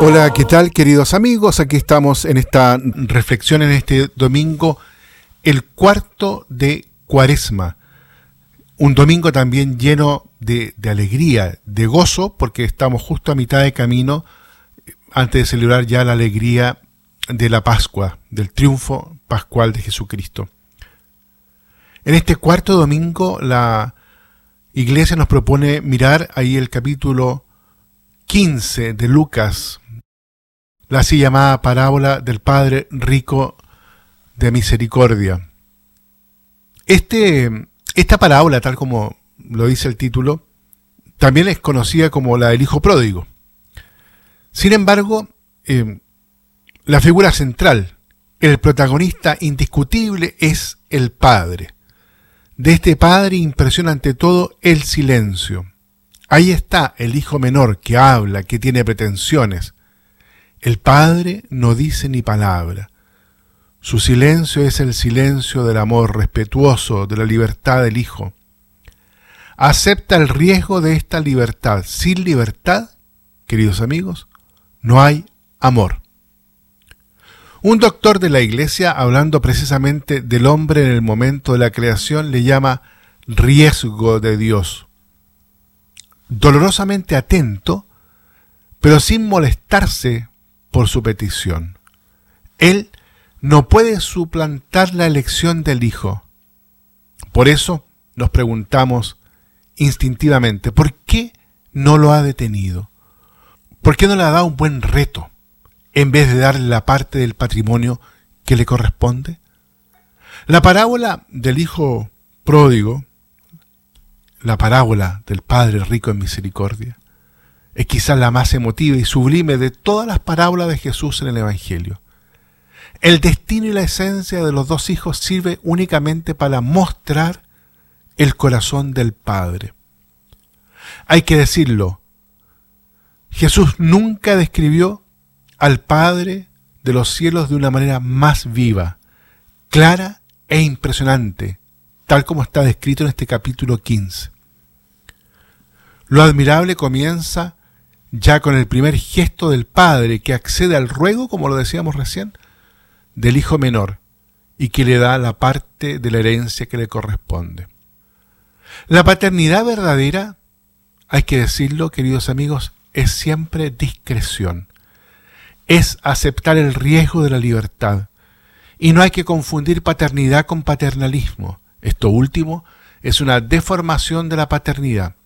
Hola, ¿qué tal queridos amigos? Aquí estamos en esta reflexión en este domingo, el cuarto de Cuaresma. Un domingo también lleno de alegría, de gozo, porque estamos justo a mitad de camino antes de celebrar ya la alegría de la Pascua, del triunfo pascual de Jesucristo. En este cuarto domingo la iglesia nos propone mirar ahí el capítulo 15 de Lucas, la así llamada parábola del Padre rico de misericordia. Este, esta parábola, tal como lo dice el título, también es conocida como la del Hijo Pródigo. Sin embargo, eh, la figura central, el protagonista indiscutible es el Padre. De este Padre impresiona ante todo el silencio. Ahí está el hijo menor que habla, que tiene pretensiones. El Padre no dice ni palabra. Su silencio es el silencio del amor respetuoso, de la libertad del Hijo. Acepta el riesgo de esta libertad. Sin libertad, queridos amigos, no hay amor. Un doctor de la iglesia, hablando precisamente del hombre en el momento de la creación, le llama riesgo de Dios. Dolorosamente atento, pero sin molestarse por su petición. Él no puede suplantar la elección del Hijo. Por eso nos preguntamos instintivamente, ¿por qué no lo ha detenido? ¿Por qué no le ha dado un buen reto en vez de darle la parte del patrimonio que le corresponde? La parábola del hijo pródigo, la parábola del Padre rico en misericordia, es quizás la más emotiva y sublime de todas las parábolas de Jesús en el Evangelio. El destino y la esencia de los dos hijos sirve únicamente para mostrar el corazón del Padre. Hay que decirlo, Jesús nunca describió al Padre de los cielos de una manera más viva, clara e impresionante, tal como está descrito en este capítulo 15. Lo admirable comienza ya con el primer gesto del Padre que accede al ruego, como lo decíamos recién, del Hijo menor y que le da la parte de la herencia que le corresponde. La paternidad verdadera, hay que decirlo, queridos amigos, es siempre discreción. Es aceptar el riesgo de la libertad. Y no hay que confundir paternidad con paternalismo. Esto último es una deformación de la paternidad.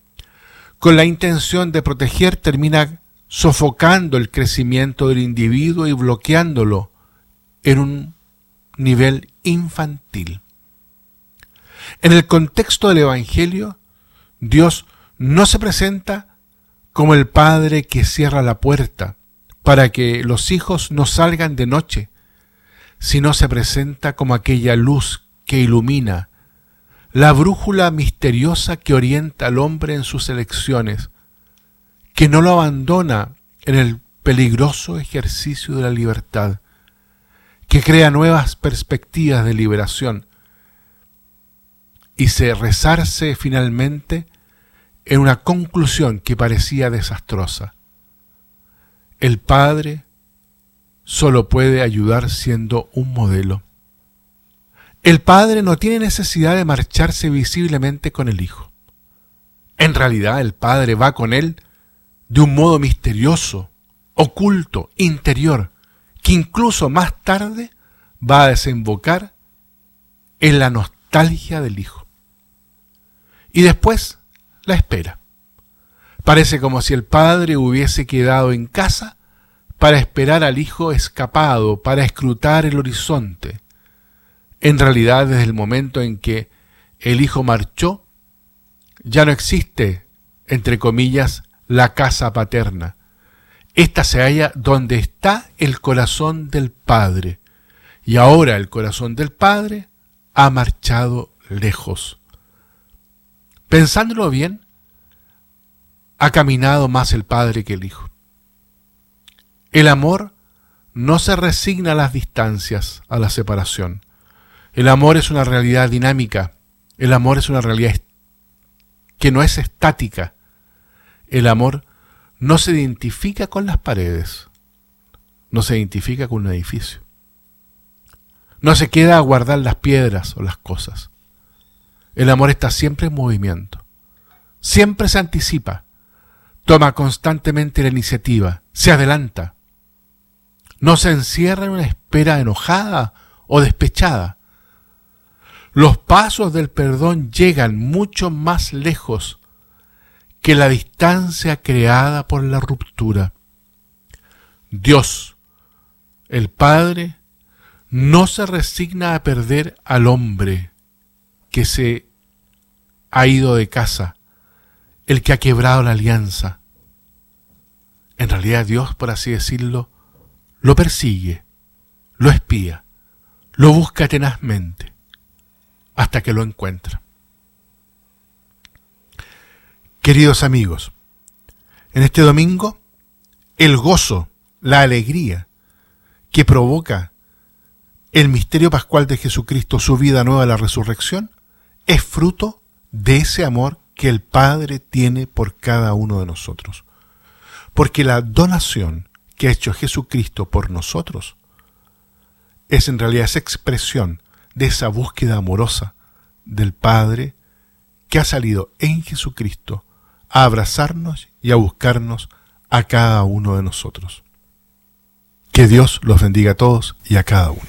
Con la intención de proteger termina sofocando el crecimiento del individuo y bloqueándolo en un nivel infantil. En el contexto del Evangelio, Dios no se presenta como el padre que cierra la puerta para que los hijos no salgan de noche, sino se presenta como aquella luz que ilumina, la brújula misteriosa que orienta al hombre en sus elecciones, que no lo abandona en el peligroso ejercicio de la libertad, que crea nuevas perspectivas de liberación y se rezarse finalmente en una conclusión que parecía desastrosa. El padre solo puede ayudar siendo un modelo. El padre no tiene necesidad de marcharse visiblemente con el hijo. En realidad el padre va con él de un modo misterioso, oculto, interior, que incluso más tarde va a desembocar en la nostalgia del hijo. Y después la espera. Parece como si el padre hubiese quedado en casa para esperar al hijo escapado, para escrutar el horizonte. En realidad, desde el momento en que el hijo marchó, ya no existe, entre comillas, la casa paterna. Esta se halla donde está el corazón del Padre. Y ahora el corazón del Padre ha marchado lejos. Pensándolo bien, ha caminado más el Padre que el Hijo. El amor no se resigna a las distancias, a la separación. El amor es una realidad dinámica. El amor es una realidad que no es estática. El amor no se identifica con las paredes. No se identifica con un edificio. No se queda a guardar las piedras o las cosas. El amor está siempre en movimiento. Siempre se anticipa. Toma constantemente la iniciativa. Se adelanta no se encierra en una espera enojada o despechada. Los pasos del perdón llegan mucho más lejos que la distancia creada por la ruptura. Dios, el Padre, no se resigna a perder al hombre que se ha ido de casa, el que ha quebrado la alianza. En realidad Dios, por así decirlo, lo persigue, lo espía, lo busca tenazmente, hasta que lo encuentra. Queridos amigos, en este domingo, el gozo, la alegría que provoca el misterio pascual de Jesucristo, su vida nueva, la resurrección, es fruto de ese amor que el Padre tiene por cada uno de nosotros. Porque la donación que ha hecho Jesucristo por nosotros es en realidad esa expresión de esa búsqueda amorosa del Padre que ha salido en Jesucristo a abrazarnos y a buscarnos a cada uno de nosotros. Que Dios los bendiga a todos y a cada uno.